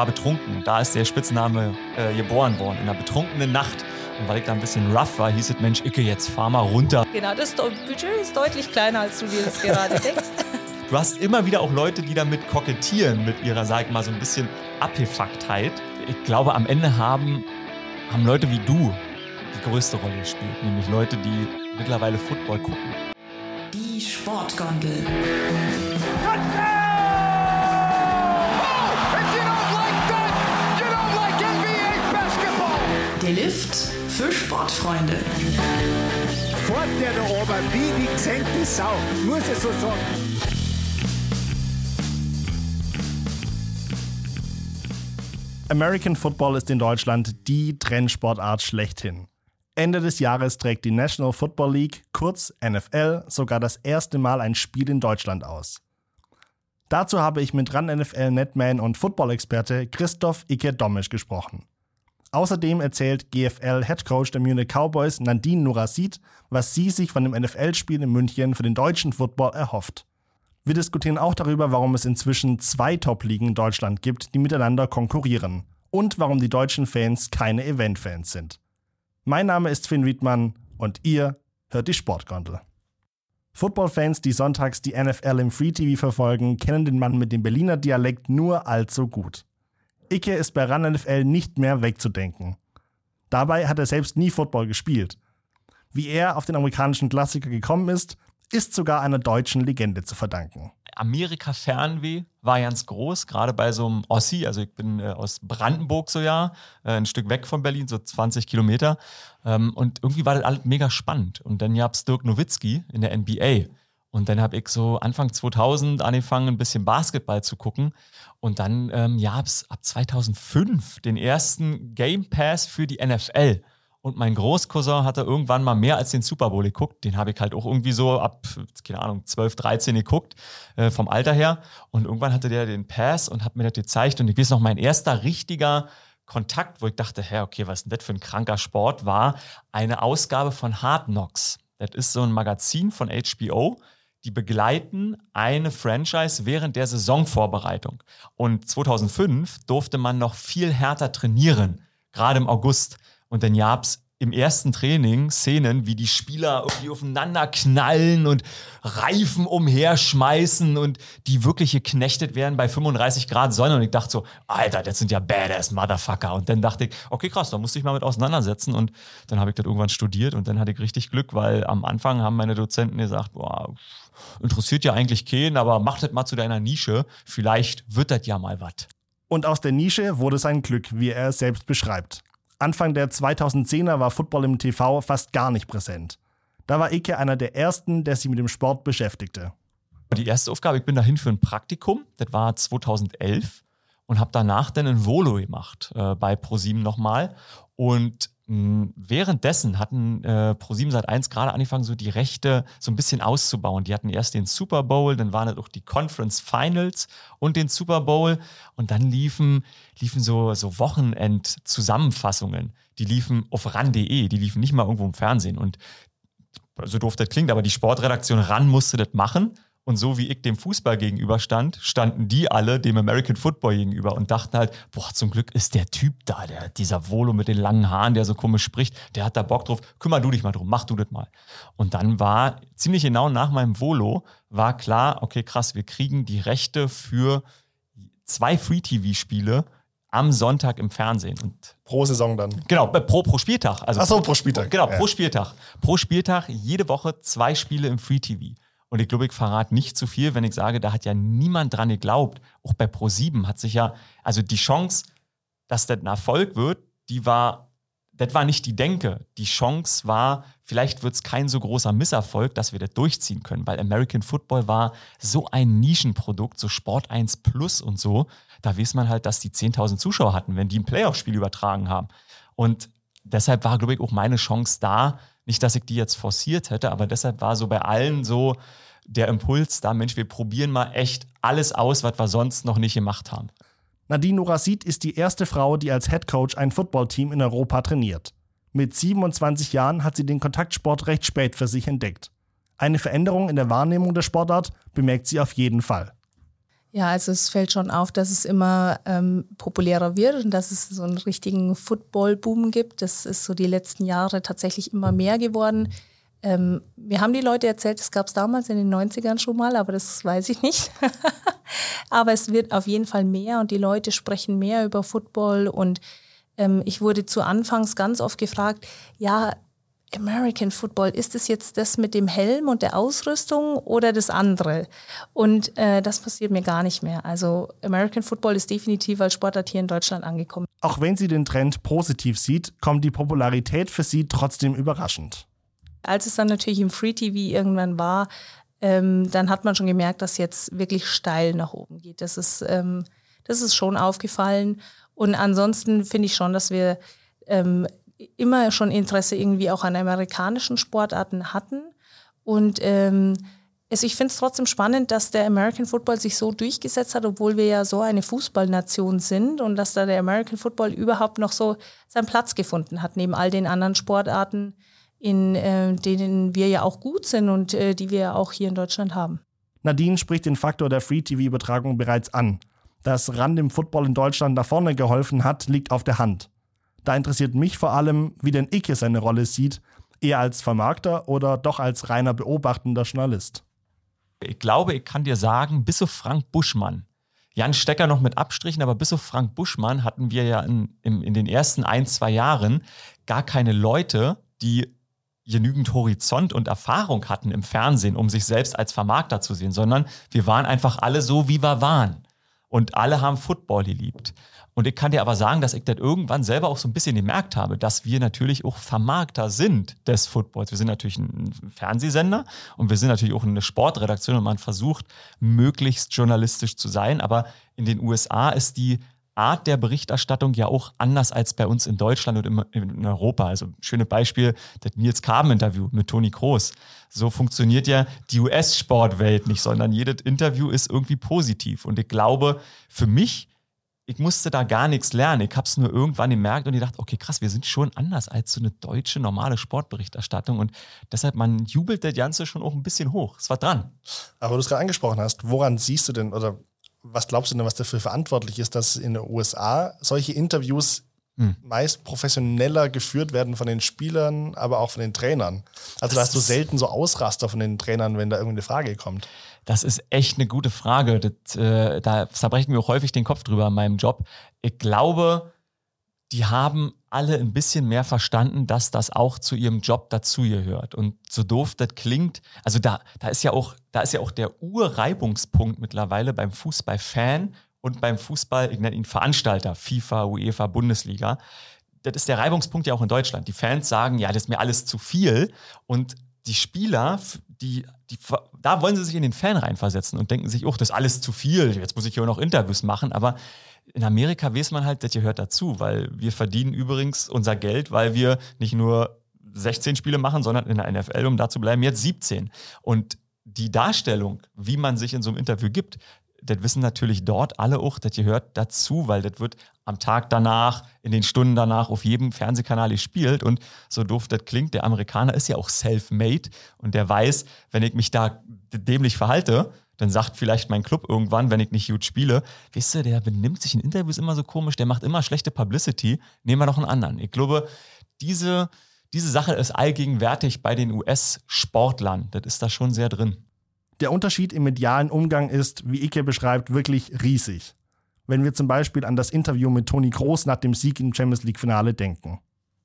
war betrunken. Da ist der Spitzname äh, geboren worden, in einer betrunkenen Nacht. Und weil ich da ein bisschen rough war, hieß es, Mensch, Icke, jetzt fahr mal runter. Genau, das Budget ist deutlich kleiner, als du dir das gerade denkst. Du hast immer wieder auch Leute, die damit kokettieren, mit ihrer, sag ich mal, so ein bisschen Abgefucktheit. Ich glaube, am Ende haben, haben Leute wie du die größte Rolle gespielt, nämlich Leute, die mittlerweile Football gucken. Die Sportgondel. Der Lift für Sportfreunde. Fort der da oben wie die gesenkte Sau, muss ich so sagen. American Football ist in Deutschland die Trendsportart schlechthin. Ende des Jahres trägt die National Football League, kurz NFL, sogar das erste Mal ein Spiel in Deutschland aus. Dazu habe ich mit RAN NFL Netman und Football-Experte Christoph Icke Domisch gesprochen. Außerdem erzählt GFL Headcoach der Munich Cowboys Nadine Nurasid, was sie sich von dem NFL-Spiel in München für den deutschen Football erhofft. Wir diskutieren auch darüber, warum es inzwischen zwei Top-Ligen in Deutschland gibt, die miteinander konkurrieren. Und warum die deutschen Fans keine Event-Fans sind. Mein Name ist Finn Wiedmann und ihr hört die Sportgondel. Football-Fans, die sonntags die NFL im Free TV verfolgen, kennen den Mann mit dem Berliner Dialekt nur allzu gut. Icke ist bei RAN NFL nicht mehr wegzudenken. Dabei hat er selbst nie Football gespielt. Wie er auf den amerikanischen Klassiker gekommen ist, ist sogar einer deutschen Legende zu verdanken. Amerika-Fernweh war ganz groß, gerade bei so einem Ossi. Also ich bin äh, aus Brandenburg so ja, äh, ein Stück weg von Berlin, so 20 Kilometer. Ähm, und irgendwie war das alles mega spannend. Und dann gab es Dirk Nowitzki in der NBA. Und dann habe ich so Anfang 2000 angefangen, ein bisschen Basketball zu gucken. Und dann ähm, gab es ab 2005 den ersten Game Pass für die NFL. Und mein Großcousin hatte irgendwann mal mehr als den Super Bowl geguckt. Den habe ich halt auch irgendwie so ab, keine Ahnung, 12, 13 geguckt, äh, vom Alter her. Und irgendwann hatte der den Pass und hat mir das gezeigt. Und ich weiß noch, mein erster richtiger Kontakt, wo ich dachte, hä, okay, was ist denn das für ein kranker Sport, war eine Ausgabe von Hard Knocks. Das ist so ein Magazin von HBO. Die begleiten eine Franchise während der Saisonvorbereitung. Und 2005 durfte man noch viel härter trainieren, gerade im August. Und dann gab es im ersten Training Szenen, wie die Spieler irgendwie aufeinander knallen und Reifen umherschmeißen und die wirklich geknechtet werden bei 35 Grad Sonne. Und ich dachte so, Alter, das sind ja badass Motherfucker. Und dann dachte ich, okay, krass, da musste ich mal mit auseinandersetzen. Und dann habe ich das irgendwann studiert und dann hatte ich richtig Glück, weil am Anfang haben meine Dozenten gesagt, boah, interessiert ja eigentlich keinen, aber mach das mal zu deiner Nische. Vielleicht wird das ja mal was. Und aus der Nische wurde sein Glück, wie er es selbst beschreibt. Anfang der 2010er war Football im TV fast gar nicht präsent. Da war Icke einer der ersten, der sich mit dem Sport beschäftigte. Die erste Aufgabe, ich bin dahin für ein Praktikum, das war 2011 und habe danach dann ein Volo gemacht äh, bei ProSieben nochmal. Und währenddessen hatten äh, ProSieben seit 1 gerade angefangen, so die Rechte so ein bisschen auszubauen. Die hatten erst den Super Bowl, dann waren auch die Conference Finals und den Super Bowl. Und dann liefen, liefen so, so Wochenend-Zusammenfassungen. Die liefen auf ran.de, die liefen nicht mal irgendwo im Fernsehen. Und so doof das klingt, aber die Sportredaktion ran musste das machen. Und so wie ich dem Fußball gegenüberstand, standen die alle dem American Football gegenüber und dachten halt, boah, zum Glück ist der Typ da, der, dieser Volo mit den langen Haaren, der so komisch spricht, der hat da Bock drauf, kümmer du dich mal drum, mach du das mal. Und dann war ziemlich genau nach meinem Volo, war klar, okay, krass, wir kriegen die Rechte für zwei Free-TV-Spiele am Sonntag im Fernsehen. Und Pro Saison dann. Genau, pro, pro Spieltag. Also Ach so, pro Spieltag. Genau, Ja. pro Spieltag. Pro Spieltag jede Woche zwei Spiele im Free TV. Und ich glaube, ich verrate nicht zu viel, wenn ich sage, da hat ja niemand dran geglaubt. Auch bei Pro7 hat sich ja, also die Chance, dass das ein Erfolg wird, die war, das war nicht die Denke. Die Chance war, vielleicht wird es kein so großer Misserfolg, dass wir das durchziehen können, weil American Football war so ein Nischenprodukt, so Sport 1 Plus und so. Da weiß man halt, dass die 10.000 Zuschauer hatten, wenn die ein Playoff-Spiel übertragen haben. Und deshalb war, glaube ich, auch meine Chance da. Nicht, dass ich die jetzt forciert hätte, aber deshalb war so bei allen so der Impuls da, Mensch, wir probieren mal echt alles aus, was wir sonst noch nicht gemacht haben. Nadine Nourasid ist die erste Frau, die als Headcoach ein Footballteam in Europa trainiert. Mit 27 Jahren hat sie den Kontaktsport recht spät für sich entdeckt. Eine Veränderung in der Wahrnehmung der Sportart bemerkt sie auf jeden Fall. Ja, also es fällt schon auf, dass es immer ähm, populärer wird und dass es so einen richtigen Football-Boom gibt. Das ist so die letzten Jahre tatsächlich immer mehr geworden. Ähm, wir haben die Leute erzählt, das gab es damals in den 90ern schon mal, aber das weiß ich nicht. aber es wird auf jeden Fall mehr und die Leute sprechen mehr über Football und ähm, ich wurde zu Anfangs ganz oft gefragt, ja, American Football, ist es jetzt das mit dem Helm und der Ausrüstung oder das andere? Und äh, das passiert mir gar nicht mehr. Also American Football ist definitiv als Sportart hier in Deutschland angekommen. Auch wenn sie den Trend positiv sieht, kommt die Popularität für sie trotzdem überraschend. Als es dann natürlich im Free TV irgendwann war, ähm, dann hat man schon gemerkt, dass jetzt wirklich steil nach oben geht. Das ist, ähm, das ist schon aufgefallen. Und ansonsten finde ich schon, dass wir ähm, immer schon Interesse irgendwie auch an amerikanischen Sportarten hatten. Und ähm, also ich finde es trotzdem spannend, dass der American Football sich so durchgesetzt hat, obwohl wir ja so eine Fußballnation sind und dass da der American Football überhaupt noch so seinen Platz gefunden hat, neben all den anderen Sportarten, in äh, denen wir ja auch gut sind und äh, die wir ja auch hier in Deutschland haben. Nadine spricht den Faktor der Free-TV-Übertragung bereits an. Dass Rand im Football in Deutschland nach vorne geholfen hat, liegt auf der Hand. Da interessiert mich vor allem, wie denn Icke seine Rolle sieht, eher als Vermarkter oder doch als reiner beobachtender Journalist. Ich glaube, ich kann dir sagen, bis auf Frank Buschmann, Jan Stecker noch mit Abstrichen, aber bis auf Frank Buschmann hatten wir ja in, in, in den ersten ein, zwei Jahren gar keine Leute, die genügend Horizont und Erfahrung hatten im Fernsehen, um sich selbst als Vermarkter zu sehen, sondern wir waren einfach alle so, wie wir waren. Und alle haben Football geliebt. Und ich kann dir aber sagen, dass ich das irgendwann selber auch so ein bisschen gemerkt habe, dass wir natürlich auch Vermarkter sind des Footballs. Wir sind natürlich ein Fernsehsender und wir sind natürlich auch eine Sportredaktion und man versucht, möglichst journalistisch zu sein. Aber in den USA ist die Art der Berichterstattung ja auch anders als bei uns in Deutschland und in Europa. Also schönes Beispiel, das Nils Carmen-Interview mit Toni Kroos. So funktioniert ja die US-Sportwelt nicht, sondern jedes Interview ist irgendwie positiv. Und ich glaube, für mich ich musste da gar nichts lernen. Ich habe es nur irgendwann gemerkt und ich dachte, okay, krass, wir sind schon anders als so eine deutsche normale Sportberichterstattung und deshalb, man jubelt der Ganze schon auch ein bisschen hoch. Es war dran. Aber du es gerade angesprochen hast, woran siehst du denn oder was glaubst du denn, was dafür verantwortlich ist, dass in den USA solche Interviews hm. meist professioneller geführt werden von den Spielern, aber auch von den Trainern? Also da hast du selten so Ausraster von den Trainern, wenn da irgendeine Frage kommt. Das ist echt eine gute Frage. Das, äh, da zerbrechen wir auch häufig den Kopf drüber in meinem Job. Ich glaube, die haben alle ein bisschen mehr verstanden, dass das auch zu ihrem Job dazu gehört. Und so doof das klingt, also da, da ist ja auch, da ist ja auch der Urreibungspunkt mittlerweile beim Fußballfan und beim Fußball, ich nenne ihn Veranstalter, FIFA, UEFA, Bundesliga. Das ist der Reibungspunkt ja auch in Deutschland. Die Fans sagen, ja, das ist mir alles zu viel. Und die Spieler, die, die, da wollen sie sich in den Fan reinversetzen und denken sich, oh, das ist alles zu viel, jetzt muss ich hier noch Interviews machen. Aber in Amerika weiß man halt, das gehört dazu, weil wir verdienen übrigens unser Geld, weil wir nicht nur 16 Spiele machen, sondern in der NFL, um da zu bleiben, jetzt 17. Und die Darstellung, wie man sich in so einem Interview gibt, das wissen natürlich dort alle auch, das gehört dazu, weil das wird am Tag danach, in den Stunden danach auf jedem Fernsehkanal gespielt. Und so doof das klingt, der Amerikaner ist ja auch self-made und der weiß, wenn ich mich da dämlich verhalte, dann sagt vielleicht mein Club irgendwann, wenn ich nicht gut spiele, weißt du, der benimmt sich in Interviews immer so komisch, der macht immer schlechte Publicity, nehmen wir noch einen anderen. Ich glaube, diese, diese Sache ist allgegenwärtig bei den US-Sportlern. Das ist da schon sehr drin. Der Unterschied im medialen Umgang ist, wie Ike beschreibt, wirklich riesig. Wenn wir zum Beispiel an das Interview mit Toni Groß nach dem Sieg im Champions League-Finale denken.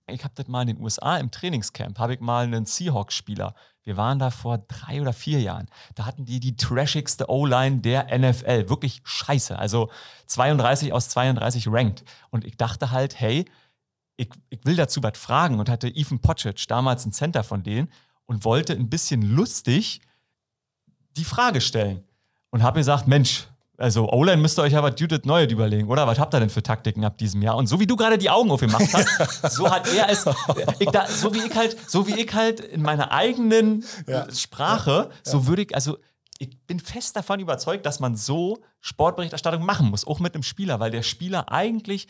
Ich habe das mal in den USA im Trainingscamp, habe ich mal einen Seahawks-Spieler. Wir waren da vor drei oder vier Jahren. Da hatten die die trashigste O-Line der NFL. Wirklich scheiße. Also 32 aus 32 ranked. Und ich dachte halt, hey, ich, ich will dazu was fragen und hatte Ethan Potchich, damals ein Center von denen, und wollte ein bisschen lustig die Frage stellen und habe gesagt, Mensch, also O-Line müsst ihr euch aber Judith Neue überlegen, oder? Was habt ihr denn für Taktiken ab diesem Jahr? Und so wie du gerade die Augen aufgemacht hast, so hat er es, ich da, so wie ich halt, so wie ich halt in meiner eigenen ja. Sprache. Ja. so würde ich, also ich bin fest davon überzeugt, dass man so Sportberichterstattung machen muss, auch mit einem Spieler, weil der Spieler eigentlich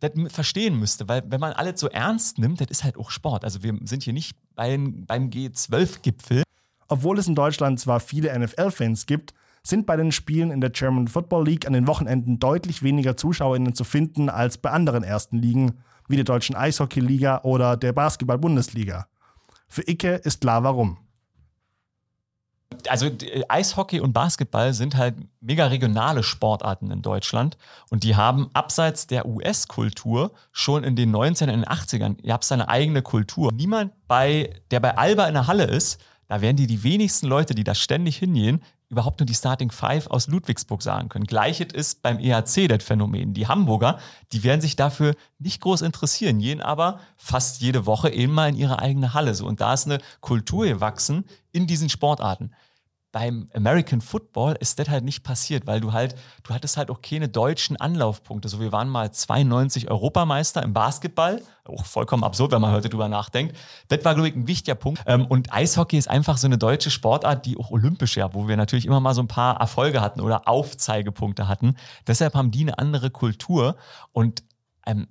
das verstehen müsste, weil wenn man alles so ernst nimmt, das ist halt auch Sport. Also wir sind hier nicht beim, beim G12-Gipfel, obwohl es in Deutschland zwar viele NFL-Fans gibt, sind bei den Spielen in der German Football League an den Wochenenden deutlich weniger ZuschauerInnen zu finden als bei anderen ersten Ligen, wie der deutschen Eishockey-Liga oder der Basketball-Bundesliga. Für Icke ist klar warum also Eishockey und Basketball sind halt mega regionale Sportarten in Deutschland und die haben abseits der US-Kultur schon in den 19 und 80ern, ihr habt seine eigene Kultur. Niemand bei, der bei Alba in der Halle ist, da werden die die wenigsten Leute, die da ständig hingehen, überhaupt nur die Starting Five aus Ludwigsburg sagen können. Gleiches ist beim EHC das Phänomen. Die Hamburger, die werden sich dafür nicht groß interessieren, gehen aber fast jede Woche eben mal in ihre eigene Halle. So. Und da ist eine Kultur gewachsen in diesen Sportarten beim American Football ist das halt nicht passiert, weil du halt, du hattest halt auch keine deutschen Anlaufpunkte. So, wir waren mal 92 Europameister im Basketball. Auch vollkommen absurd, wenn man heute drüber nachdenkt. Das war, glaube ich, ein wichtiger Punkt. Ähm, und Eishockey ist einfach so eine deutsche Sportart, die auch olympisch ja, wo wir natürlich immer mal so ein paar Erfolge hatten oder Aufzeigepunkte hatten. Deshalb haben die eine andere Kultur. Und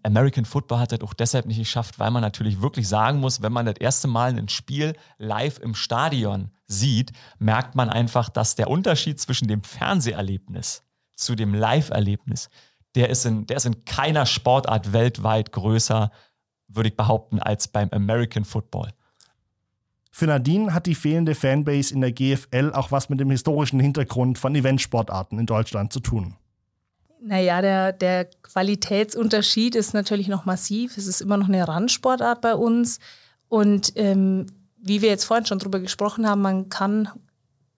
American Football hat das auch deshalb nicht geschafft, weil man natürlich wirklich sagen muss, wenn man das erste Mal ein Spiel live im Stadion sieht, merkt man einfach, dass der Unterschied zwischen dem Fernseherlebnis zu dem Live-Erlebnis, der ist, in, der ist in keiner Sportart weltweit größer, würde ich behaupten, als beim American Football. Für Nadine hat die fehlende Fanbase in der GFL auch was mit dem historischen Hintergrund von Eventsportarten in Deutschland zu tun. Naja, der, der Qualitätsunterschied ist natürlich noch massiv. Es ist immer noch eine Randsportart bei uns. Und ähm, wie wir jetzt vorhin schon drüber gesprochen haben, man kann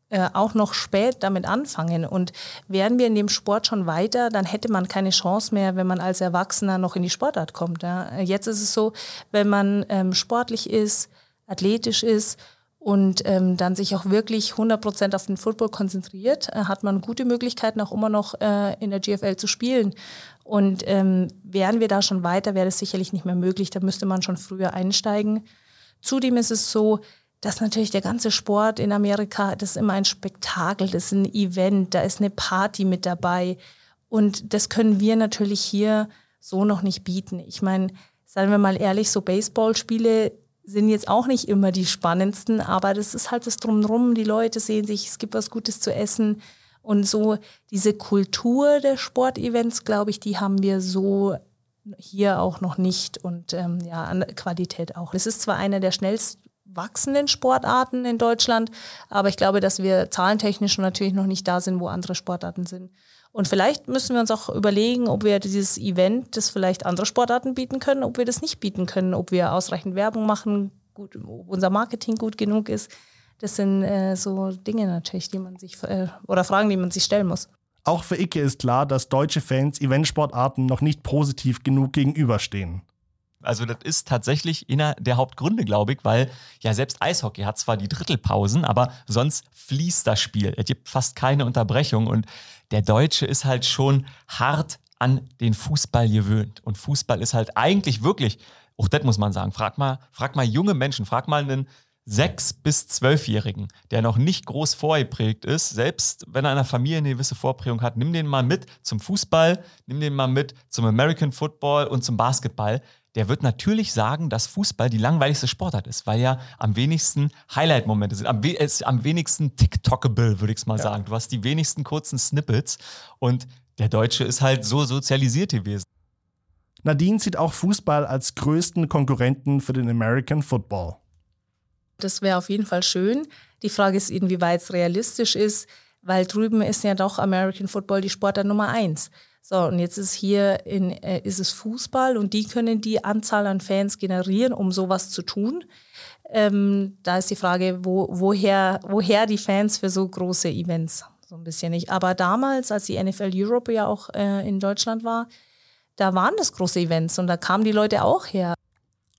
äh, auch noch spät damit anfangen. Und wären wir in dem Sport schon weiter, dann hätte man keine Chance mehr, wenn man als Erwachsener noch in die Sportart kommt. Ja. Jetzt ist es so, wenn man ähm, sportlich ist, athletisch ist und ähm, dann sich auch wirklich 100% auf den Football konzentriert, äh, hat man gute Möglichkeiten auch immer noch äh, in der GFL zu spielen. Und ähm, wären wir da schon weiter, wäre das sicherlich nicht mehr möglich. Da müsste man schon früher einsteigen. Zudem ist es so, dass natürlich der ganze Sport in Amerika, das ist immer ein Spektakel, das ist ein Event, da ist eine Party mit dabei. Und das können wir natürlich hier so noch nicht bieten. Ich meine, seien wir mal ehrlich, so Baseballspiele sind jetzt auch nicht immer die spannendsten, aber das ist halt das Drumherum. Die Leute sehen sich, es gibt was Gutes zu essen. Und so diese Kultur der Sportevents, glaube ich, die haben wir so hier auch noch nicht und ähm, ja, an Qualität auch. Es ist zwar eine der schnellst wachsenden Sportarten in Deutschland, aber ich glaube, dass wir zahlentechnisch natürlich noch nicht da sind, wo andere Sportarten sind. Und vielleicht müssen wir uns auch überlegen, ob wir dieses Event, das vielleicht andere Sportarten bieten können, ob wir das nicht bieten können, ob wir ausreichend Werbung machen, gut, ob unser Marketing gut genug ist. Das sind äh, so Dinge natürlich, die man sich äh, oder Fragen, die man sich stellen muss. Auch für Icke ist klar, dass deutsche Fans Eventsportarten noch nicht positiv genug gegenüberstehen. Also das ist tatsächlich einer der Hauptgründe, glaube ich, weil ja selbst Eishockey hat zwar die Drittelpausen, aber sonst fließt das Spiel. Es gibt fast keine Unterbrechung und der Deutsche ist halt schon hart an den Fußball gewöhnt. Und Fußball ist halt eigentlich wirklich, auch das muss man sagen, frag mal, frag mal junge Menschen, frag mal einen sechs- bis zwölfjährigen, der noch nicht groß vorgeprägt ist, selbst wenn er in einer Familie eine gewisse Vorprägung hat, nimm den mal mit zum Fußball, nimm den mal mit zum American Football und zum Basketball der wird natürlich sagen, dass Fußball die langweiligste Sportart ist, weil ja am wenigsten Highlight-Momente sind. Am, we ist am wenigsten TikTokable, würde ich es mal ja. sagen. Du hast die wenigsten kurzen Snippets und der Deutsche ist halt so sozialisiert gewesen. Nadine sieht auch Fußball als größten Konkurrenten für den American Football. Das wäre auf jeden Fall schön. Die Frage ist, inwieweit es realistisch ist, weil drüben ist ja doch American Football die Sportart Nummer eins. So, und jetzt ist hier in, äh, ist es Fußball und die können die Anzahl an Fans generieren, um sowas zu tun. Ähm, da ist die Frage, wo, woher, woher die Fans für so große Events? So ein bisschen nicht. Aber damals, als die NFL Europe ja auch äh, in Deutschland war, da waren das große Events und da kamen die Leute auch her.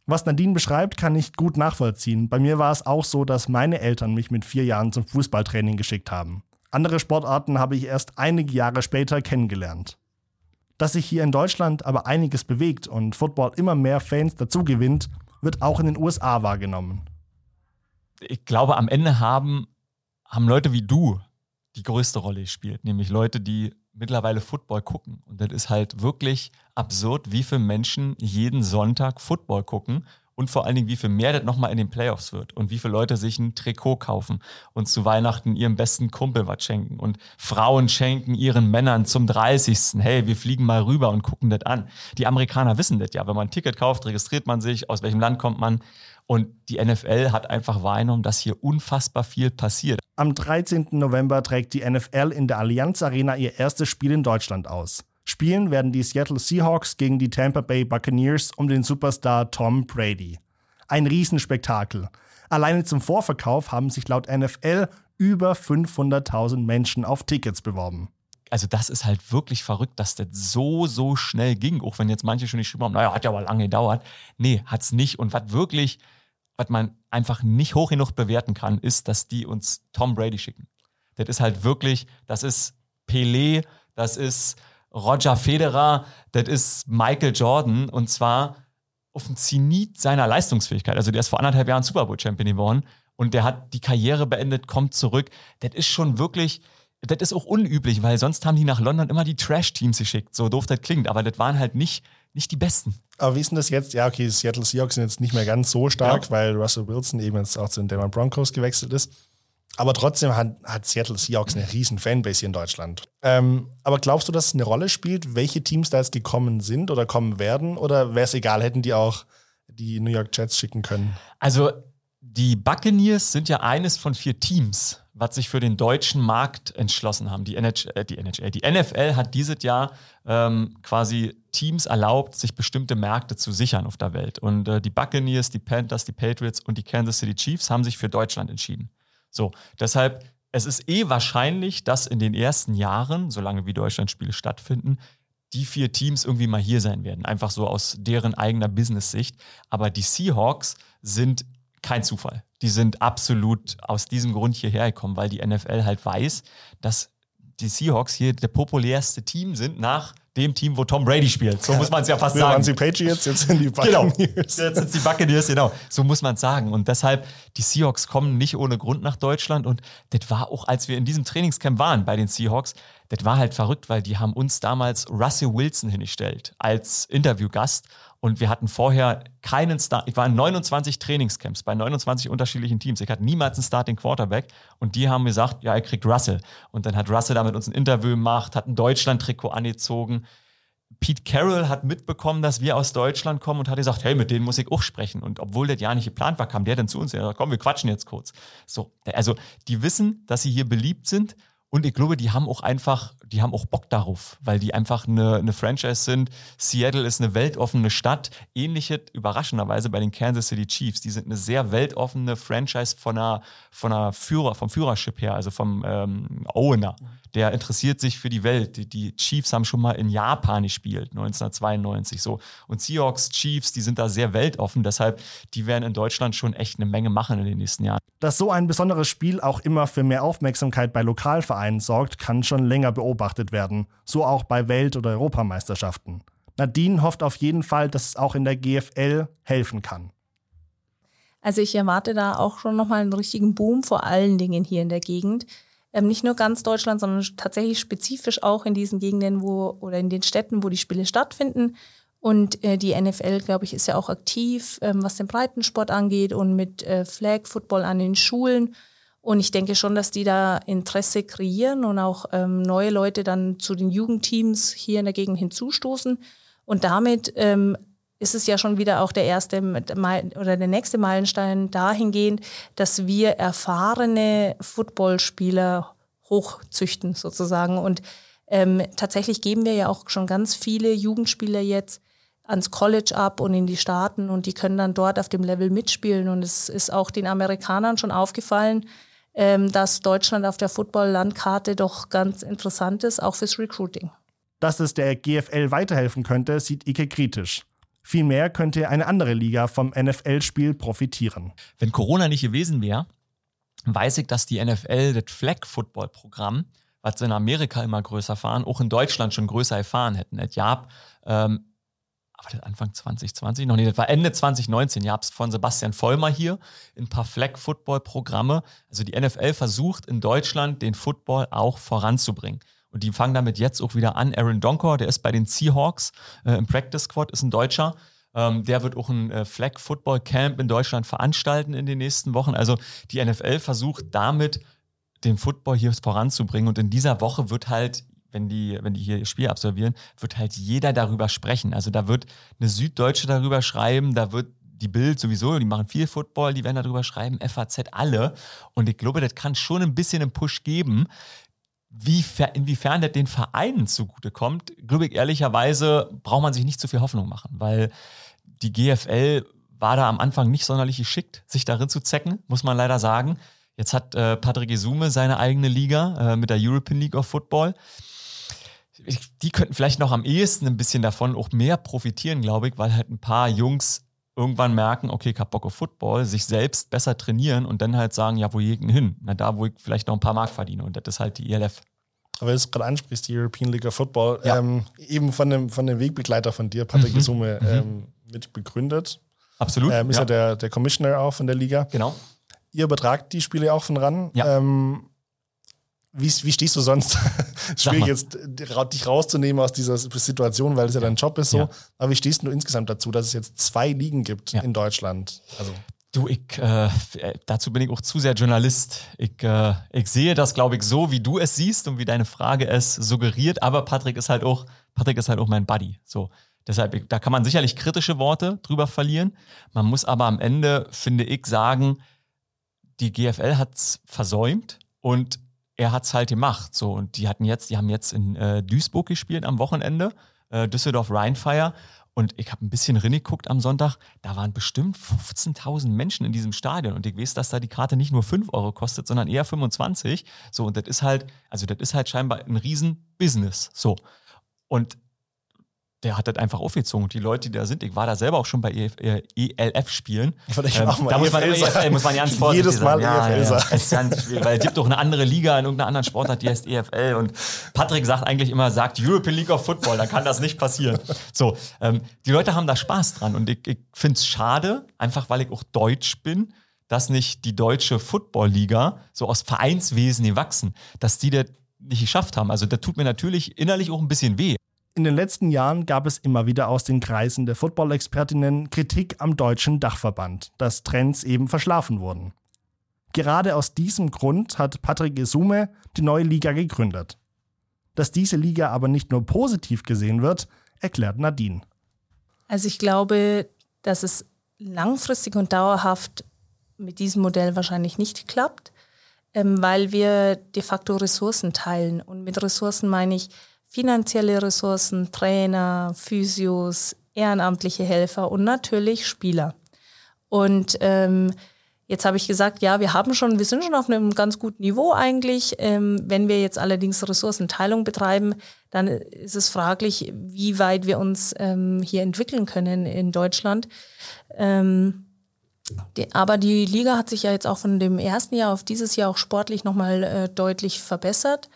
Was Nadine beschreibt, kann ich gut nachvollziehen. Bei mir war es auch so, dass meine Eltern mich mit vier Jahren zum Fußballtraining geschickt haben. Andere Sportarten habe ich erst einige Jahre später kennengelernt. Dass sich hier in Deutschland aber einiges bewegt und Football immer mehr Fans dazu gewinnt, wird auch in den USA wahrgenommen. Ich glaube, am Ende haben, haben Leute wie du die größte Rolle gespielt, nämlich Leute, die mittlerweile Football gucken. Und das ist halt wirklich absurd, wie viele Menschen jeden Sonntag Football gucken und vor allen Dingen, wie viel mehr das nochmal in den Playoffs wird und wie viele Leute sich ein Trikot kaufen und zu Weihnachten ihrem besten Kumpel was schenken und Frauen schenken ihren Männern zum 30. Hey, wir fliegen mal rüber und gucken das an. Die Amerikaner wissen das ja. Wenn man ein Ticket kauft, registriert man sich, aus welchem Land kommt man. Und die NFL hat einfach wahrgenommen, dass hier unfassbar viel passiert. Am 13. November trägt die NFL in der Allianz Arena ihr erstes Spiel in Deutschland aus. Spielen werden die Seattle Seahawks gegen die Tampa Bay Buccaneers um den Superstar Tom Brady. Ein Riesenspektakel. Alleine zum Vorverkauf haben sich laut NFL über 500.000 Menschen auf Tickets beworben. Also das ist halt wirklich verrückt, dass das so, so schnell ging. Auch wenn jetzt manche schon geschrieben haben, naja, hat ja aber lange gedauert. Nee, hat's nicht. Und was wirklich, was man einfach nicht hoch genug bewerten kann, ist, dass die uns Tom Brady schicken. Das ist halt wirklich, das ist Pelé, das ist Roger Federer, das ist Michael Jordan und zwar auf dem Zenit seiner Leistungsfähigkeit. Also der ist vor anderthalb Jahren Super Bowl Champion geworden und der hat die Karriere beendet, kommt zurück. Das ist schon wirklich, das ist auch unüblich, weil sonst haben die nach London immer die Trash-Teams geschickt. So doof das klingt, aber das waren halt nicht, nicht die besten. Aber wie ist denn das jetzt? Ja, okay, die Seattle Seahawks sind jetzt nicht mehr ganz so stark, ja. weil Russell Wilson eben jetzt auch zu den Denver Broncos gewechselt ist. Aber trotzdem hat, hat Seattle Seahawks eine riesen Fanbase hier in Deutschland. Ähm, aber glaubst du, dass es eine Rolle spielt, welche Teams da jetzt gekommen sind oder kommen werden? Oder wäre es egal, hätten die auch die New York Jets schicken können? Also die Buccaneers sind ja eines von vier Teams, was sich für den deutschen Markt entschlossen haben. Die NHL, äh, die, NHL, die NFL hat dieses Jahr ähm, quasi Teams erlaubt, sich bestimmte Märkte zu sichern auf der Welt. Und äh, die Buccaneers, die Panthers, die Patriots und die Kansas City Chiefs haben sich für Deutschland entschieden. So, deshalb, es ist eh wahrscheinlich, dass in den ersten Jahren, solange wie Deutschlandspiele stattfinden, die vier Teams irgendwie mal hier sein werden. Einfach so aus deren eigener Business-Sicht. Aber die Seahawks sind kein Zufall. Die sind absolut aus diesem Grund hierher gekommen, weil die NFL halt weiß, dass die Seahawks hier der populärste Team sind nach dem Team, wo Tom Brady spielt. So muss man es ja fast sagen. Waren sie Patriots, jetzt sind die genau. Buccaneers. Genau, jetzt sind die Buccaneers, genau. So muss man es sagen. Und deshalb, die Seahawks kommen nicht ohne Grund nach Deutschland. Und das war auch, als wir in diesem Trainingscamp waren bei den Seahawks, das war halt verrückt, weil die haben uns damals Russell Wilson hingestellt als Interviewgast. Und wir hatten vorher keinen Start. Ich war in 29 Trainingscamps bei 29 unterschiedlichen Teams. Ich hatte niemals einen Starting Quarterback. Und die haben gesagt, ja, er kriegt Russell. Und dann hat Russell da mit uns ein Interview gemacht, hat ein Deutschland-Trikot angezogen. Pete Carroll hat mitbekommen, dass wir aus Deutschland kommen und hat gesagt, hey, mit denen muss ich auch sprechen. Und obwohl das ja nicht geplant war, kam der dann zu uns und gesagt, komm, wir quatschen jetzt kurz. So, also die wissen, dass sie hier beliebt sind und ich glaube, die haben auch einfach, die haben auch Bock darauf, weil die einfach eine, eine Franchise sind. Seattle ist eine weltoffene Stadt. Ähnliches überraschenderweise bei den Kansas City Chiefs. Die sind eine sehr weltoffene Franchise von einer, von einer Führer, vom Führership her, also vom ähm, Owner der interessiert sich für die Welt. Die, die, Chiefs haben schon mal in Japan gespielt, 1992 so. Und Seahawks, Chiefs, die sind da sehr weltoffen, deshalb, die werden in Deutschland schon echt eine Menge machen in den nächsten Jahren. Dass so ein besonderes Spiel auch immer für mehr Aufmerksamkeit bei Lokalvereinen sorgt, kann schon länger beobachtet werden. So auch bei Welt- oder Europameisterschaften. Nadine hofft auf jeden Fall, dass es auch in der GFL helfen kann. Also ich erwarte da auch schon nochmal einen richtigen Boom, vor allen Dingen hier in der Gegend ähm, nicht nur ganz Deutschland, sondern tatsächlich spezifisch auch in diesen Gegenden, wo oder in den Städten, wo die Spiele stattfinden. Und äh, die NFL, glaube ich, ist ja auch aktiv, ähm, was den Breitensport angeht und mit äh, Flag Football an den Schulen. Und ich denke schon, dass die da Interesse kreieren und auch ähm, neue Leute dann zu den Jugendteams hier in der Gegend hinzustoßen. Und damit ähm, ist es ja schon wieder auch der erste oder der nächste Meilenstein dahingehend, dass wir erfahrene Footballspieler hochzüchten sozusagen. Und ähm, tatsächlich geben wir ja auch schon ganz viele Jugendspieler jetzt ans College ab und in die Staaten und die können dann dort auf dem Level mitspielen. Und es ist auch den Amerikanern schon aufgefallen, ähm, dass Deutschland auf der Football-Landkarte doch ganz interessant ist, auch fürs Recruiting. Dass es der GFL weiterhelfen könnte, sieht Ike kritisch. Vielmehr könnte eine andere Liga vom NFL-Spiel profitieren. Wenn Corona nicht gewesen wäre, weiß ich, dass die NFL das Flag-Football-Programm, was sie in Amerika immer größer fahren, auch in Deutschland schon größer erfahren hätten. Es gab, ähm, aber das Anfang 2020 noch nicht, das war Ende 2019, ihr habt es von Sebastian Vollmer hier, ein paar Flag-Football-Programme. Also die NFL versucht in Deutschland den Football auch voranzubringen. Und die fangen damit jetzt auch wieder an. Aaron Donkor, der ist bei den Seahawks äh, im Practice Squad, ist ein Deutscher. Ähm, der wird auch ein äh, Flag Football Camp in Deutschland veranstalten in den nächsten Wochen. Also die NFL versucht damit den Football hier voranzubringen und in dieser Woche wird halt wenn die, wenn die hier ihr Spiel absolvieren, wird halt jeder darüber sprechen. Also da wird eine Süddeutsche darüber schreiben, da wird die Bild sowieso, die machen viel Football, die werden darüber schreiben, FAZ alle. Und ich glaube, das kann schon ein bisschen einen Push geben. Wie, inwiefern das den Vereinen zugutekommt, glaube ich ehrlicherweise, braucht man sich nicht zu viel Hoffnung machen, weil die GFL war da am Anfang nicht sonderlich geschickt, sich darin zu zecken, muss man leider sagen. Jetzt hat äh, Patrick Isume seine eigene Liga äh, mit der European League of Football. Die könnten vielleicht noch am ehesten ein bisschen davon auch mehr profitieren, glaube ich, weil halt ein paar Jungs irgendwann merken, okay, ich hab Bock auf Football, sich selbst besser trainieren und dann halt sagen, ja, wo gehen hin? Na, da, wo ich vielleicht noch ein paar Mark verdiene. Und das ist halt die ELF. Aber es gerade ansprichst, die European League of Football, ja. ähm, eben von dem, von dem Wegbegleiter von dir, Patrick mhm. Summe, mhm. ähm, mit begründet. Absolut. Ähm, ist ja. ja, der, der Commissioner auch von der Liga. Genau. Ihr übertragt die Spiele auch von ran. Ja. Ähm, wie, wie stehst du sonst? Schwierig jetzt, dich rauszunehmen aus dieser Situation, weil es ja dein Job ist so. Ja. Aber wie stehst du insgesamt dazu, dass es jetzt zwei Ligen gibt ja. in Deutschland? Also. Du, ich, äh, dazu bin ich auch zu sehr Journalist. Ich, äh, ich sehe das, glaube ich, so, wie du es siehst und wie deine Frage es suggeriert. Aber Patrick ist halt auch, Patrick ist halt auch mein Buddy. So. Deshalb, da kann man sicherlich kritische Worte drüber verlieren. Man muss aber am Ende, finde ich, sagen, die GFL hat es versäumt und er hat es halt gemacht. So, und die hatten jetzt, die haben jetzt in äh, Duisburg gespielt am Wochenende, äh, Düsseldorf Rheinfire. Und ich habe ein bisschen reingeguckt am Sonntag, da waren bestimmt 15.000 Menschen in diesem Stadion. Und ich weiß, dass da die Karte nicht nur 5 Euro kostet, sondern eher 25. So, und das ist halt, also das ist halt scheinbar ein Riesen-Business. So. Und der hat das einfach aufgezogen. Und die Leute, die da sind, ich war da selber auch schon bei ELF äh, spielen. Ähm, da muss man, EFL, muss man ganz vorsichtig Jedes Mal. Ja, EFL ja, ganz schwierig, weil es gibt doch eine andere Liga in irgendeiner anderen Sportart, die heißt EFL. Und Patrick sagt eigentlich immer, sagt European League of Football, da kann das nicht passieren. So, ähm, die Leute haben da Spaß dran. Und ich, ich finde es schade, einfach weil ich auch Deutsch bin, dass nicht die deutsche Football-Liga so aus Vereinswesen gewachsen, dass die das nicht geschafft haben. Also da tut mir natürlich innerlich auch ein bisschen weh. In den letzten Jahren gab es immer wieder aus den Kreisen der Football-Expertinnen Kritik am deutschen Dachverband, dass Trends eben verschlafen wurden. Gerade aus diesem Grund hat Patrick Isume die neue Liga gegründet. Dass diese Liga aber nicht nur positiv gesehen wird, erklärt Nadine. Also ich glaube, dass es langfristig und dauerhaft mit diesem Modell wahrscheinlich nicht klappt, ähm, weil wir de facto Ressourcen teilen. Und mit Ressourcen meine ich finanzielle Ressourcen, Trainer, Physios, ehrenamtliche Helfer und natürlich Spieler. Und ähm, jetzt habe ich gesagt, ja, wir haben schon, wir sind schon auf einem ganz guten Niveau eigentlich. Ähm, wenn wir jetzt allerdings Ressourcenteilung betreiben, dann ist es fraglich, wie weit wir uns ähm, hier entwickeln können in Deutschland. Ähm, die, aber die Liga hat sich ja jetzt auch von dem ersten Jahr auf dieses Jahr auch sportlich nochmal äh, deutlich verbessert.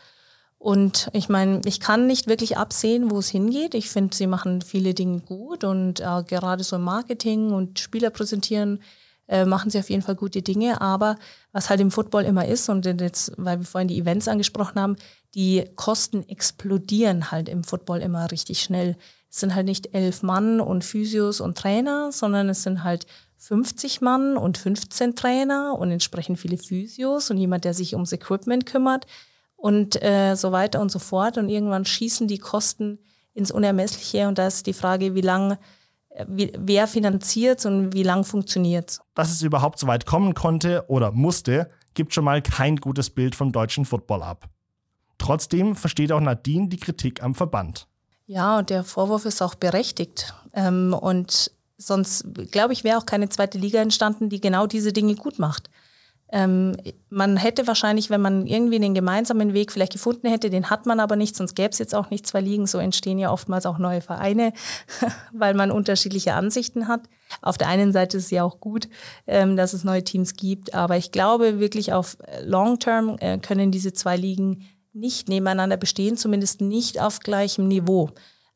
Und ich meine, ich kann nicht wirklich absehen, wo es hingeht. Ich finde, sie machen viele Dinge gut und äh, gerade so im Marketing und Spieler präsentieren äh, machen sie auf jeden Fall gute Dinge. Aber was halt im Football immer ist, und jetzt, weil wir vorhin die Events angesprochen haben, die Kosten explodieren halt im Football immer richtig schnell. Es sind halt nicht elf Mann und Physios und Trainer, sondern es sind halt 50 Mann und 15 Trainer und entsprechend viele Physios und jemand, der sich ums Equipment kümmert und äh, so weiter und so fort. Und irgendwann schießen die Kosten ins Unermessliche und da ist die Frage, wie lange äh, wie, wer finanziert und wie lang funktioniert Dass es überhaupt so weit kommen konnte oder musste, gibt schon mal kein gutes Bild vom deutschen Football ab. Trotzdem versteht auch Nadine die Kritik am Verband. Ja, und der Vorwurf ist auch berechtigt. Ähm, und sonst, glaube ich, wäre auch keine zweite Liga entstanden, die genau diese Dinge gut macht. Ähm, man hätte wahrscheinlich, wenn man irgendwie den gemeinsamen Weg vielleicht gefunden hätte, den hat man aber nicht, sonst gäbe es jetzt auch nicht zwei Ligen. So entstehen ja oftmals auch neue Vereine, weil man unterschiedliche Ansichten hat. Auf der einen Seite ist es ja auch gut, ähm, dass es neue Teams gibt, aber ich glaube wirklich auf Long Term äh, können diese zwei Ligen nicht nebeneinander bestehen, zumindest nicht auf gleichem Niveau.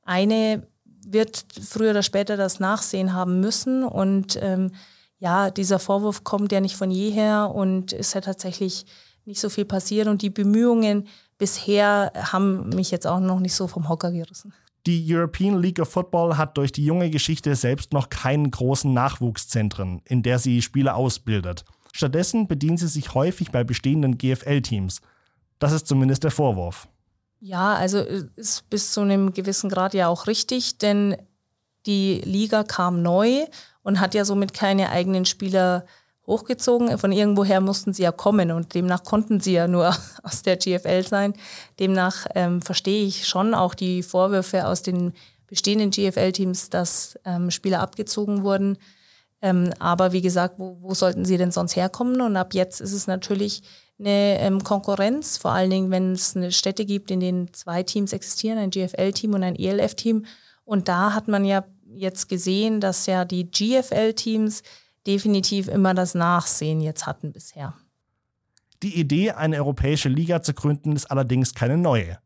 Eine wird früher oder später das Nachsehen haben müssen und ähm, ja, dieser Vorwurf kommt ja nicht von jeher und ist ja tatsächlich nicht so viel passiert und die Bemühungen bisher haben mich jetzt auch noch nicht so vom Hocker gerissen. Die European League of Football hat durch die junge Geschichte selbst noch keinen großen Nachwuchszentren, in der sie Spieler ausbildet. Stattdessen bedient sie sich häufig bei bestehenden GFL-Teams. Das ist zumindest der Vorwurf. Ja, also ist bis zu einem gewissen Grad ja auch richtig, denn die Liga kam neu und hat ja somit keine eigenen Spieler hochgezogen. Von irgendwoher mussten sie ja kommen und demnach konnten sie ja nur aus der GFL sein. Demnach ähm, verstehe ich schon auch die Vorwürfe aus den bestehenden GFL-Teams, dass ähm, Spieler abgezogen wurden. Ähm, aber wie gesagt, wo, wo, sollten sie denn sonst herkommen? Und ab jetzt ist es natürlich eine ähm, Konkurrenz, vor allen Dingen, wenn es eine Städte gibt, in denen zwei Teams existieren, ein GFL-Team und ein ELF-Team. Und da hat man ja jetzt gesehen, dass ja die GFL-Teams definitiv immer das Nachsehen jetzt hatten bisher. Die Idee, eine europäische Liga zu gründen, ist allerdings keine neue.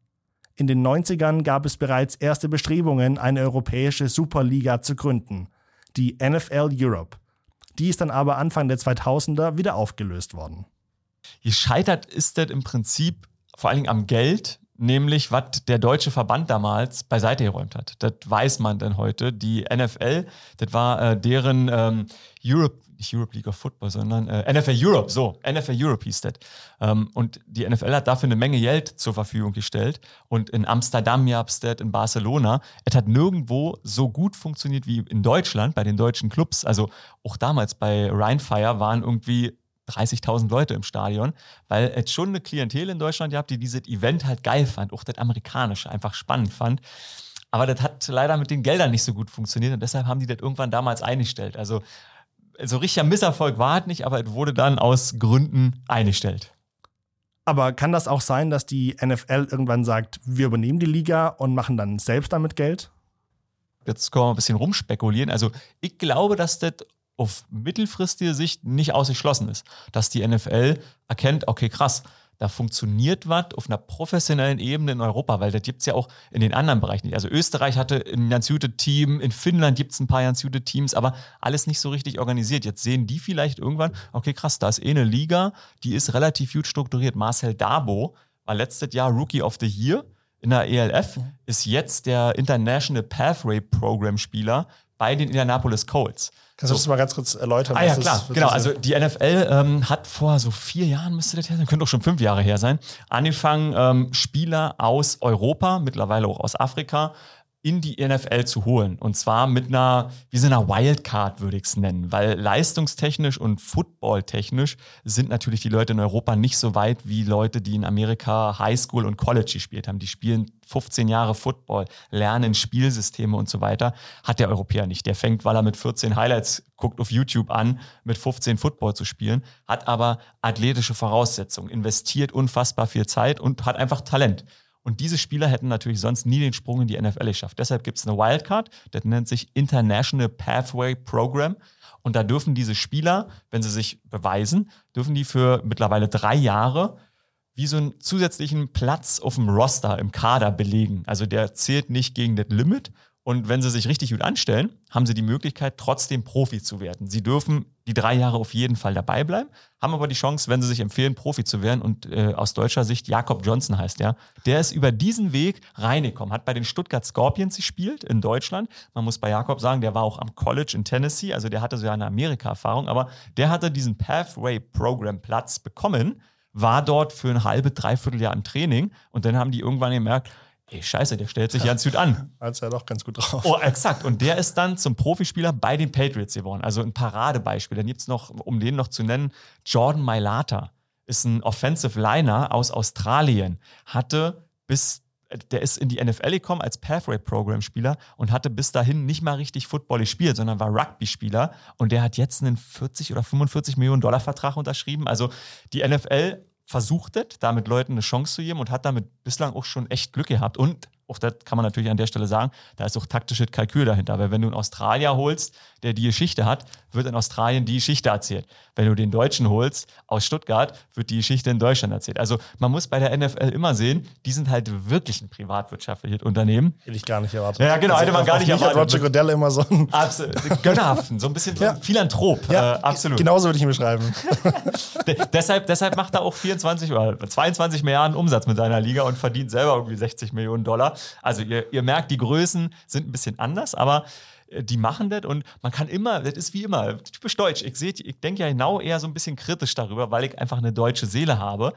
In den 90ern gab es bereits erste Bestrebungen, eine europäische Superliga zu gründen, die NFL Europe. Die ist dann aber Anfang der 2000er wieder aufgelöst worden. Gescheitert ist das im Prinzip vor allen Dingen am Geld, nämlich was der deutsche Verband damals beiseite geräumt hat. Das weiß man denn heute. Die NFL, das war äh, deren ähm, Europe, nicht Europe League of Football, sondern äh, NFL Europe, so, NFL Europe hieß das. Ähm, und die NFL hat dafür eine Menge Geld zur Verfügung gestellt. Und in Amsterdam gab in Barcelona. Es hat nirgendwo so gut funktioniert wie in Deutschland bei den deutschen Clubs. Also auch damals bei Rheinfire waren irgendwie 30.000 Leute im Stadion, weil es schon eine Klientel in Deutschland gehabt, die dieses Event halt geil fand, auch das amerikanische einfach spannend fand. Aber das hat leider mit den Geldern nicht so gut funktioniert und deshalb haben die das irgendwann damals eingestellt. Also so richtiger Misserfolg war es nicht, aber es wurde dann aus Gründen eingestellt. Aber kann das auch sein, dass die NFL irgendwann sagt, wir übernehmen die Liga und machen dann selbst damit Geld? Jetzt können wir ein bisschen rumspekulieren. Also ich glaube, dass das auf mittelfristige Sicht nicht ausgeschlossen ist, dass die NFL erkennt, okay, krass, da funktioniert was auf einer professionellen Ebene in Europa, weil das gibt es ja auch in den anderen Bereichen nicht. Also Österreich hatte ein ganz gutes Team, in Finnland gibt es ein paar ganz gute Teams, aber alles nicht so richtig organisiert. Jetzt sehen die vielleicht irgendwann, okay, krass, da ist eh eine Liga, die ist relativ gut strukturiert. Marcel Dabo war letztes Jahr Rookie of the Year in der ELF, ist jetzt der International Pathway Program Spieler bei den Indianapolis Colts. Kannst du das mal ganz kurz erläutern? Ah ja, klar. genau, also die NFL ähm, hat vor so vier Jahren, müsste das her sein, könnte auch schon fünf Jahre her sein, angefangen, ähm, Spieler aus Europa, mittlerweile auch aus Afrika, in die NFL zu holen. Und zwar mit einer, wie so einer Wildcard würde ich es nennen, weil leistungstechnisch und footballtechnisch sind natürlich die Leute in Europa nicht so weit wie Leute, die in Amerika Highschool und College gespielt haben. Die spielen 15 Jahre Football, lernen Spielsysteme und so weiter. Hat der Europäer nicht. Der fängt, weil er mit 14 Highlights guckt auf YouTube an, mit 15 Football zu spielen, hat aber athletische Voraussetzungen, investiert unfassbar viel Zeit und hat einfach Talent. Und diese Spieler hätten natürlich sonst nie den Sprung in die NFL geschafft. Deshalb gibt es eine Wildcard, das nennt sich International Pathway Program. Und da dürfen diese Spieler, wenn sie sich beweisen, dürfen die für mittlerweile drei Jahre wie so einen zusätzlichen Platz auf dem Roster im Kader belegen. Also der zählt nicht gegen das Limit, und wenn sie sich richtig gut anstellen, haben sie die Möglichkeit, trotzdem Profi zu werden. Sie dürfen die drei Jahre auf jeden Fall dabei bleiben, haben aber die Chance, wenn sie sich empfehlen, Profi zu werden. Und äh, aus deutscher Sicht, Jakob Johnson heißt der, der ist über diesen Weg reingekommen, hat bei den Stuttgart Scorpions gespielt in Deutschland. Man muss bei Jakob sagen, der war auch am College in Tennessee, also der hatte so eine Amerika-Erfahrung, aber der hatte diesen Pathway-Program-Platz bekommen, war dort für ein halbe, dreiviertel Jahr im Training und dann haben die irgendwann gemerkt, ey, scheiße, der stellt sich ganz gut an. Als ja doch ganz gut drauf. Oh, exakt. Und der ist dann zum Profispieler bei den Patriots geworden. Also ein Paradebeispiel. Dann gibt es noch, um den noch zu nennen, Jordan Mailata ist ein Offensive Liner aus Australien. Hatte bis, der ist in die NFL gekommen als Pathway-Program-Spieler und hatte bis dahin nicht mal richtig Football gespielt, sondern war Rugby-Spieler. Und der hat jetzt einen 40 oder 45 Millionen Dollar Vertrag unterschrieben. Also die NFL versuchtet, damit Leuten eine Chance zu geben und hat damit bislang auch schon echt Glück gehabt. Und auch das kann man natürlich an der Stelle sagen, da ist auch taktisches Kalkül dahinter. Weil wenn du einen Australier holst, der die Geschichte hat, wird in Australien die Geschichte erzählt. Wenn du den Deutschen holst aus Stuttgart, wird die Geschichte in Deutschland erzählt. Also man muss bei der NFL immer sehen, die sind halt wirklich ein privatwirtschaftliches Unternehmen. Hätte ich gar nicht erwartet. Ja, genau, also hätte man gar nicht erwartet. Roger Goodell immer so ein absolut, gönnerhaften, so ein bisschen ja. Philanthrop. Ja, äh, absolut. Genauso würde ich ihn beschreiben. deshalb, deshalb macht er auch 24 oder 22 Milliarden Umsatz mit seiner Liga und verdient selber irgendwie 60 Millionen Dollar. Also ihr, ihr merkt, die Größen sind ein bisschen anders, aber äh, die machen das und man kann immer, das ist wie immer, typisch deutsch. Ich, ich denke ja genau eher so ein bisschen kritisch darüber, weil ich einfach eine deutsche Seele habe.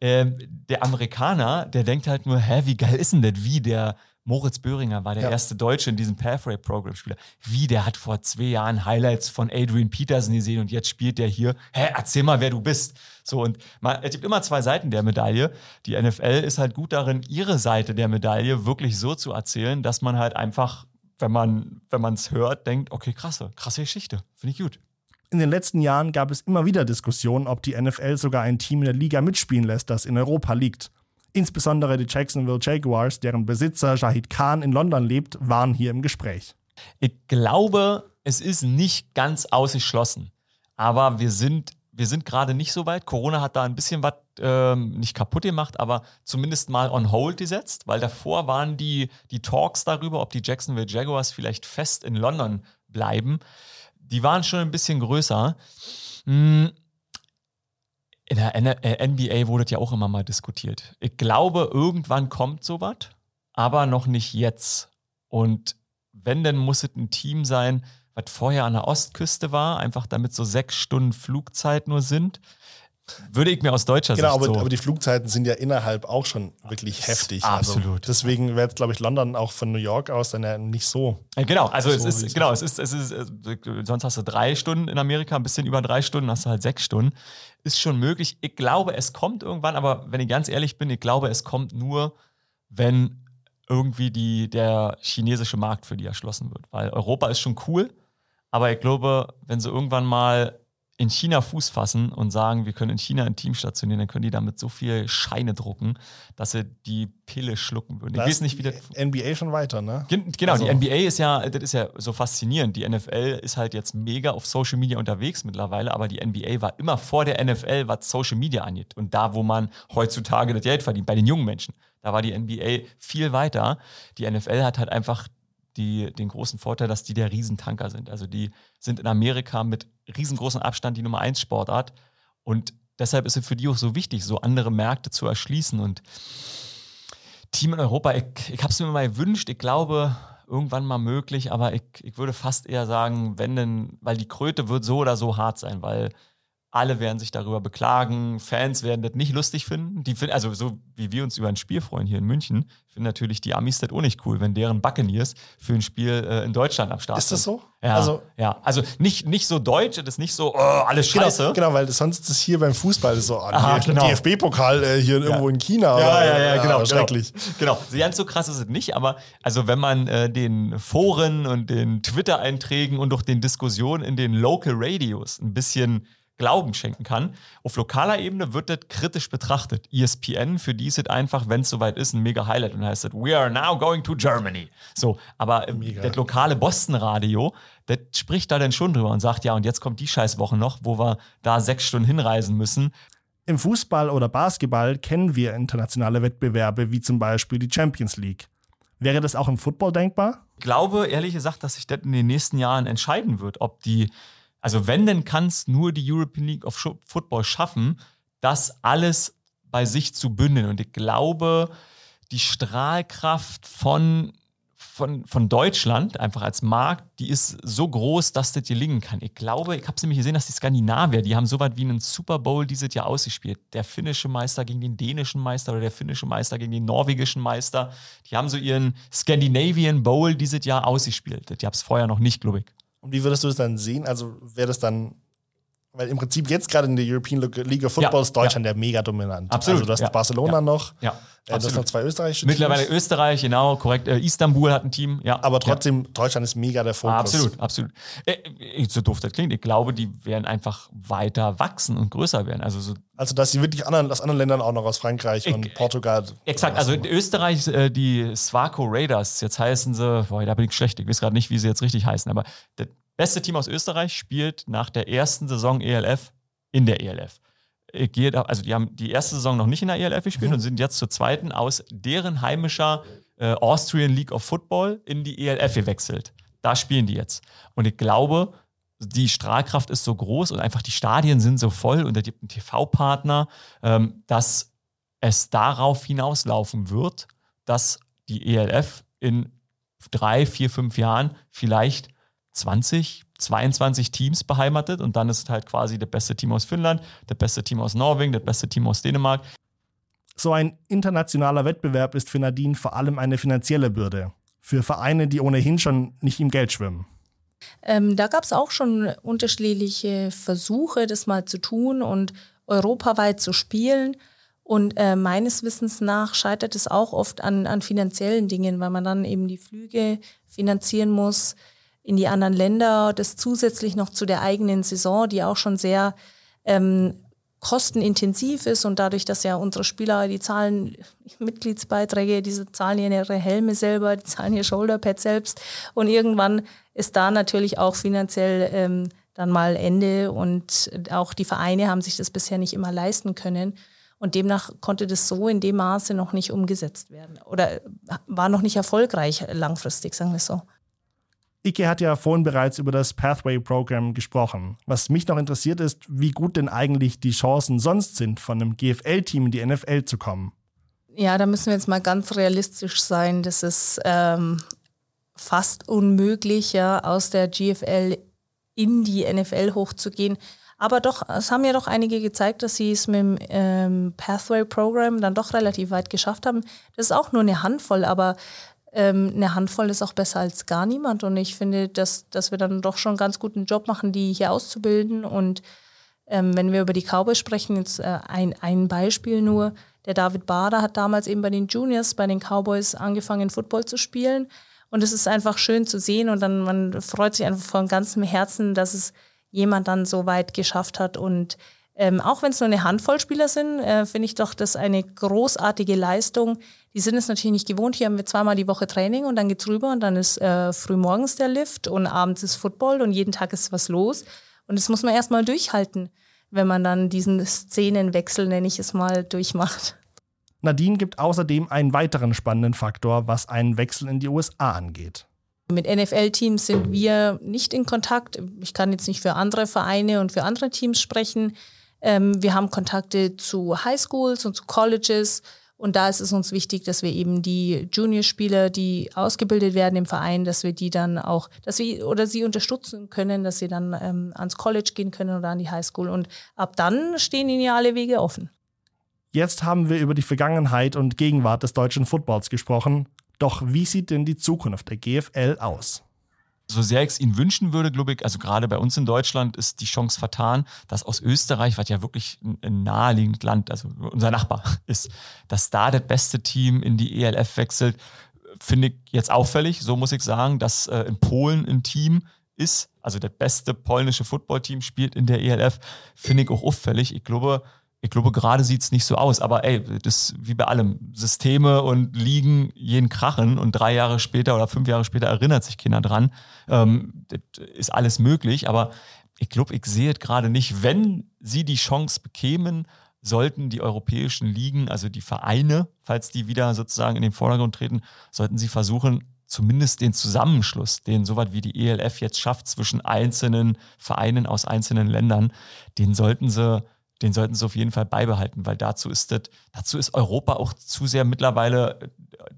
Ähm, der Amerikaner, der denkt halt nur, hä, wie geil ist denn das? Wie der Moritz Böhringer war der Ja. erste Deutsche in diesem Pathway-Programm-Spieler. Wie, der hat vor zwei Jahren Highlights von Adrian Peterson gesehen und jetzt spielt der hier. Hä, erzähl mal, wer du bist. So, und man, es gibt immer zwei Seiten der Medaille. Die NFL ist halt gut darin, ihre Seite der Medaille wirklich so zu erzählen, dass man halt einfach, wenn man wenn man es hört, denkt, okay, krasse, krasse Geschichte. Finde ich gut. In den letzten Jahren gab es immer wieder Diskussionen, ob die NFL sogar ein Team in der Liga mitspielen lässt, das in Europa liegt. Insbesondere die Jacksonville Jaguars, deren Besitzer Shahid Khan in London lebt, waren hier im Gespräch. Ich glaube, es ist nicht ganz ausgeschlossen. Aber wir sind, wir sind gerade nicht so weit. Corona hat da ein bisschen was ähm, nicht kaputt gemacht, aber zumindest mal on hold gesetzt, weil davor waren die, die Talks darüber, ob die Jacksonville Jaguars vielleicht fest in London bleiben. Die waren schon ein bisschen größer. Hm, In der N äh, NBA wurde das ja auch immer mal diskutiert. Ich glaube, irgendwann kommt sowas, aber noch nicht jetzt. Und wenn, dann muss es ein Team sein, was vorher an der Ostküste war, einfach damit so sechs Stunden Flugzeit nur sind. Würde ich mir aus deutscher Genau, Sicht aber, so. aber die Flugzeiten sind ja innerhalb auch schon wirklich heftig. absolut. Also deswegen wäre glaube ich, London auch von New York aus dann ja nicht so. Äh, Genau, also es So ist, es genau, es ist, es ist, äh, sonst hast du drei Stunden in Amerika, ein bisschen über drei Stunden, hast du halt sechs Stunden. Ist schon möglich. Ich glaube, es kommt irgendwann, aber wenn ich ganz ehrlich bin, ich glaube, es kommt nur, wenn irgendwie die, der chinesische Markt für die erschlossen wird. Weil Europa ist schon cool, aber ich glaube, wenn sie irgendwann mal in China Fuß fassen und sagen, wir können in China ein Team stationieren, dann können die damit so viel Scheine drucken, dass sie die Pille schlucken würden. Ich weiß nicht, wie das die NBA schon weiter, ne? Gen- Genau, Also- die NBA ist ja, das ist ja so faszinierend. Die NFL ist halt jetzt mega auf Social Media unterwegs mittlerweile, aber die NBA war immer vor der NFL, was Social Media angeht. Und da, wo man heutzutage das Geld verdient, bei den jungen Menschen, da war die NBA viel weiter. Die NFL hat halt einfach die, den großen Vorteil, dass die der Riesentanker sind. Also die sind in Amerika mit riesengroßem Abstand die Nummer 1 Sportart. Und deshalb ist es für die auch so wichtig, so andere Märkte zu erschließen. Und Team in Europa, ich, ich habe es mir mal gewünscht, ich glaube, irgendwann mal möglich, aber ich, ich würde fast eher sagen, wenn denn, weil die Kröte wird so oder so hart sein, weil alle werden sich darüber beklagen, Fans werden das nicht lustig finden. Die finden, also so wie wir uns über ein Spiel freuen hier in München, finden natürlich die Amis das auch nicht cool, wenn deren Buccaneers für ein Spiel äh, in Deutschland am Start Ist das sind. so? Ja, Also- ja. also nicht, nicht so deutsch, das ist nicht so, oh, alles scheiße. Genau, genau, weil sonst ist es hier beim Fußball so, ah, Aha, nee, genau. DFB-Pokal äh, hier irgendwo in China. Ja, oder- ja, ja, genau. Schrecklich. Genau. genau. Ganz so krass ist es nicht, aber also wenn man äh, den Foren und den Twitter-Einträgen und auch den Diskussionen in den Local Radios ein bisschen Glauben schenken kann. Auf lokaler Ebene wird das kritisch betrachtet. ESPN, für die ist es einfach, wenn es soweit ist, ein mega Highlight und heißt es, we are now going to Germany. So, aber ähm, Mega. das lokale Boston-Radio, das spricht da dann schon drüber und sagt, ja, und jetzt kommt die Scheißwoche noch, wo wir da sechs Stunden hinreisen müssen. Im Fußball oder Basketball kennen wir internationale Wettbewerbe, wie zum Beispiel die Champions League. Wäre das auch im Football denkbar? Ich glaube, ehrlich gesagt, dass sich das in den nächsten Jahren entscheiden wird, ob die, also wenn, dann kann es nur die European League of Football schaffen, das alles bei sich zu bündeln. Und ich glaube, die Strahlkraft von, von, von Deutschland, einfach als Markt, die ist so groß, dass das gelingen kann. Ich glaube, ich habe es nämlich gesehen, dass die Skandinavier, die haben so was wie einen Super Bowl dieses Jahr ausgespielt. Der finnische Meister gegen den dänischen Meister oder der finnische Meister gegen den norwegischen Meister. Die haben so ihren Scandinavian Bowl dieses Jahr ausgespielt. Die habe es vorher noch nicht, glaube ich. Und wie würdest du das dann sehen? Also wäre das dann, weil im Prinzip jetzt gerade in der European League of Football Ja, ist Deutschland ja mega dominant. Absolut, Also du hast ja. Barcelona noch, Ja, äh, du hast noch zwei österreichische Mittlerweile Teams, Österreich, genau, korrekt. Äh, Istanbul hat ein Team, ja. aber trotzdem, Deutschland ist mega der. Fokus. Absolut, absolut. Äh, äh, so doof das klingt, ich glaube, die werden einfach weiter wachsen und größer werden. Also so Also dass sie wirklich anderen, aus anderen Ländern auch noch aus Frankreich und Ich- Portugal. Exakt, also in Österreich äh, die Swaco Raiders, jetzt heißen sie, boah, da bin ich schlecht, ich weiß gerade nicht, wie sie jetzt richtig heißen, aber beste Team aus Österreich spielt nach der ersten Saison ELF in der ELF. Da- Also die haben die erste Saison noch nicht in der ELF gespielt und sind jetzt zur zweiten aus deren heimischer äh, Austrian League of Football in die ELF gewechselt. Da spielen die jetzt. Und ich glaube, die Strahlkraft ist so groß und einfach die Stadien sind so voll und da gibt einen TV-Partner, ähm, dass es darauf hinauslaufen wird, dass die ELF in drei, vier, fünf Jahren vielleicht 20, 22 Teams beheimatet und dann ist es halt quasi das beste Team aus Finnland, das beste Team aus Norwegen, das beste Team aus Dänemark. So ein internationaler Wettbewerb ist für Nadine vor allem eine finanzielle Bürde. Für Vereine, die ohnehin schon nicht im Geld schwimmen. Ähm, da gab es auch schon unterschiedliche Versuche, das mal zu tun und europaweit zu spielen. Und äh, meines Wissens nach scheitert es auch oft an, an finanziellen Dingen, weil man dann eben die Flüge finanzieren muss in die anderen Länder, das zusätzlich noch zu der eigenen Saison, die auch schon sehr ähm, kostenintensiv ist und dadurch, dass ja unsere Spieler, die zahlen Mitgliedsbeiträge, diese zahlen ihre Helme selber, die zahlen ihr Shoulderpad selbst und irgendwann ist da natürlich auch finanziell ähm, dann mal Ende und auch die Vereine haben sich das bisher nicht immer leisten können und demnach konnte das so in dem Maße noch nicht umgesetzt werden oder war noch nicht erfolgreich langfristig, sagen wir so. Ike hat ja vorhin bereits über das Pathway-Programm gesprochen. Was mich noch interessiert ist, wie gut denn eigentlich die Chancen sonst sind, von einem GFL-Team in die NFL zu kommen. Ja, da müssen wir jetzt mal ganz realistisch sein. Das ist ähm, fast unmöglich, ja, aus der GFL in die NFL hochzugehen. Aber doch, es haben ja doch einige gezeigt, dass sie es mit dem ähm, Pathway-Programm dann doch relativ weit geschafft haben. Das ist auch nur eine Handvoll, aber ähm, eine Handvoll ist auch besser als gar niemand. Und ich finde, dass, dass wir dann doch schon einen ganz guten Job machen, die hier auszubilden. Und ähm, wenn wir über die Cowboys sprechen, jetzt äh, ein, ein Beispiel nur. Der David Bader hat damals eben bei den Juniors, bei den Cowboys angefangen, Football zu spielen. Und es ist einfach schön zu sehen und dann man freut sich einfach von ganzem Herzen, dass es jemand dann so weit geschafft hat. Und ähm, auch wenn es nur eine Handvoll Spieler sind, äh, finde ich doch das eine großartige Leistung, die sind es natürlich nicht gewohnt. Hier haben wir zweimal die Woche Training und dann geht's rüber und dann ist äh, frühmorgens der Lift und abends ist Football und jeden Tag ist was los. Und das muss man erstmal durchhalten, wenn man dann diesen Szenenwechsel, nenne ich es mal, durchmacht. Nadine gibt außerdem einen weiteren spannenden Faktor, was einen Wechsel in die USA angeht. Mit NFL-Teams sind wir nicht in Kontakt. Ich kann jetzt nicht für andere Vereine und für andere Teams sprechen. Ähm, wir haben Kontakte zu Highschools und zu Colleges und da ist es uns wichtig, dass wir eben die Juniorspieler, die ausgebildet werden im Verein, dass wir die dann auch, dass wir oder sie unterstützen können, dass sie dann ähm, ans College gehen können oder an die Highschool. Und ab dann stehen ihnen ja alle Wege offen. Jetzt haben wir über die Vergangenheit und Gegenwart des deutschen Footballs gesprochen. Doch wie sieht denn die Zukunft der GFL aus? So sehr ich es ihnen wünschen würde, glaube ich, also gerade bei uns in Deutschland ist die Chance vertan, dass aus Österreich, was ja wirklich ein, naheliegendes Land, also unser Nachbar ist, dass da das beste Team in die ELF wechselt, finde ich jetzt auffällig, so muss ich sagen, dass äh, in Polen ein Team ist, also das beste polnische Footballteam spielt in der ELF, finde ich auch auffällig. Ich glaube, ich glaube, gerade sieht es nicht so aus, aber ey, das wie bei allem. Systeme und Ligen jeden krachen und drei Jahre später oder fünf Jahre später erinnert sich keiner dran. Ähm, das ist alles möglich, aber ich glaube, ich sehe es gerade nicht. Wenn sie die Chance bekämen, sollten die europäischen Ligen, also die Vereine, falls die wieder sozusagen in den Vordergrund treten, sollten sie versuchen, zumindest den Zusammenschluss, den soweit wie die ELF jetzt schafft zwischen einzelnen Vereinen aus einzelnen Ländern, den sollten sie den sollten sie auf jeden Fall beibehalten, weil dazu ist das, dazu ist Europa auch zu sehr mittlerweile äh,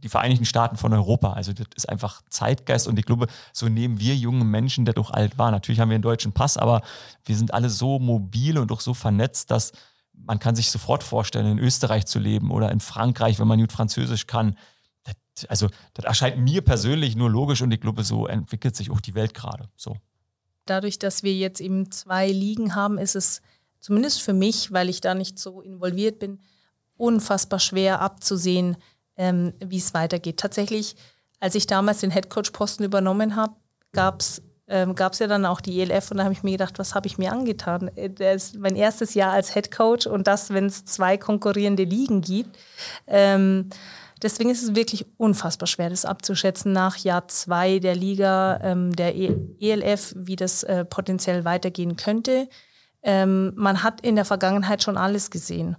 die Vereinigten Staaten von Europa. Also das ist einfach Zeitgeist und ich glaube, so nehmen wir junge Menschen, der doch alt war. Natürlich haben wir einen deutschen Pass, aber wir sind alle so mobil und auch so vernetzt, dass man kann sich sofort vorstellen, in Österreich zu leben oder in Frankreich, wenn man gut Französisch kann. Das, also das erscheint mir persönlich nur logisch und ich glaube, so entwickelt sich auch die Welt gerade. So. Dadurch, dass wir jetzt eben zwei Ligen haben, ist es zumindest für mich, weil ich da nicht so involviert bin, unfassbar schwer abzusehen, ähm, wie es weitergeht. Tatsächlich, als ich damals den Headcoach-Posten übernommen habe, gab es ähm, gab ja dann auch die ELF und da habe ich mir gedacht, was habe ich mir angetan? Äh, das ist mein erstes Jahr als Headcoach und das, wenn es zwei konkurrierende Ligen gibt. Ähm, deswegen ist es wirklich unfassbar schwer, das abzuschätzen nach Jahr zwei der Liga, ähm, der ELF, wie das äh, potenziell weitergehen könnte ähm, man hat in der Vergangenheit schon alles gesehen.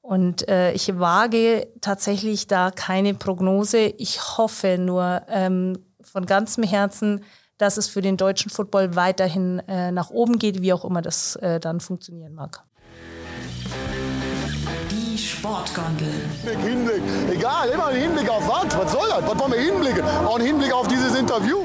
Und äh, ich wage tatsächlich da keine Prognose. Ich hoffe nur ähm, von ganzem Herzen, dass es für den deutschen Football weiterhin äh, nach oben geht, wie auch immer das äh, dann funktionieren mag. Die Sportgondel. Hinblick, Hinblick. Egal, immer ein Hinblick auf was? Was soll das? Was wollen wir hinblicken? Auch ein Hinblick auf dieses Interview.